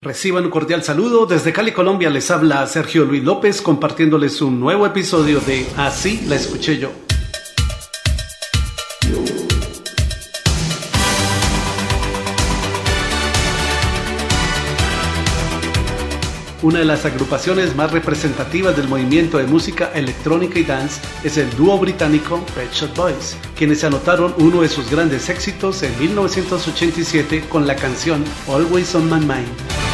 Reciban un cordial saludo. Desde Cali, Colombia, les habla Sergio Luis López compartiéndoles un nuevo episodio de Así la escuché yo. Una de las agrupaciones más representativas del movimiento de música electrónica y dance es el dúo británico Pet Shop Boys, quienes anotaron uno de sus grandes éxitos en 1987 con la canción Always on My Mind.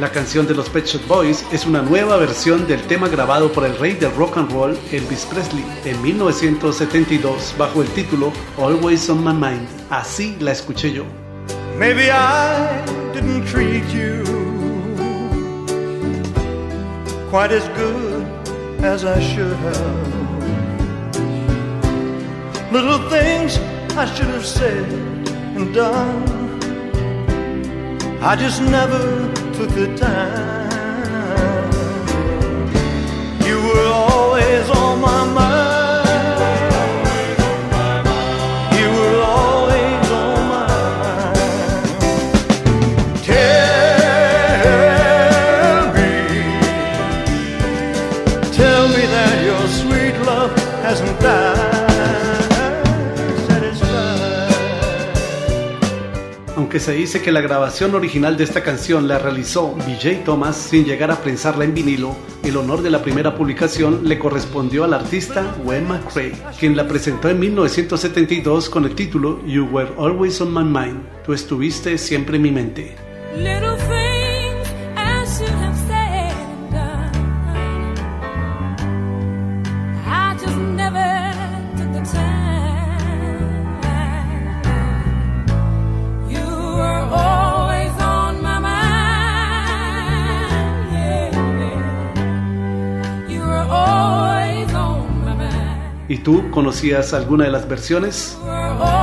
La canción de los Pet Shop Boys es una nueva versión del tema grabado por el rey del rock and roll Elvis Presley en 1972 bajo el título Always on My Mind. Así la escuché yo. Maybe I didn't treat you quite as good as I should have. Little things I should have said and done. I just never took the time. You were always on my mind. You were always on my mind. Tell me, tell me that your sweet love hasn't died. Aunque se dice que la grabación original de esta canción la realizó BJ Thomas sin llegar a prensarla en vinilo, el honor de la primera publicación le correspondió al artista Wayne McCrae, quien la presentó en 1972 con el título You Were Always on My Mind, tú estuviste siempre en mi mente. ¿Y tú conocías alguna de las versiones? Oh,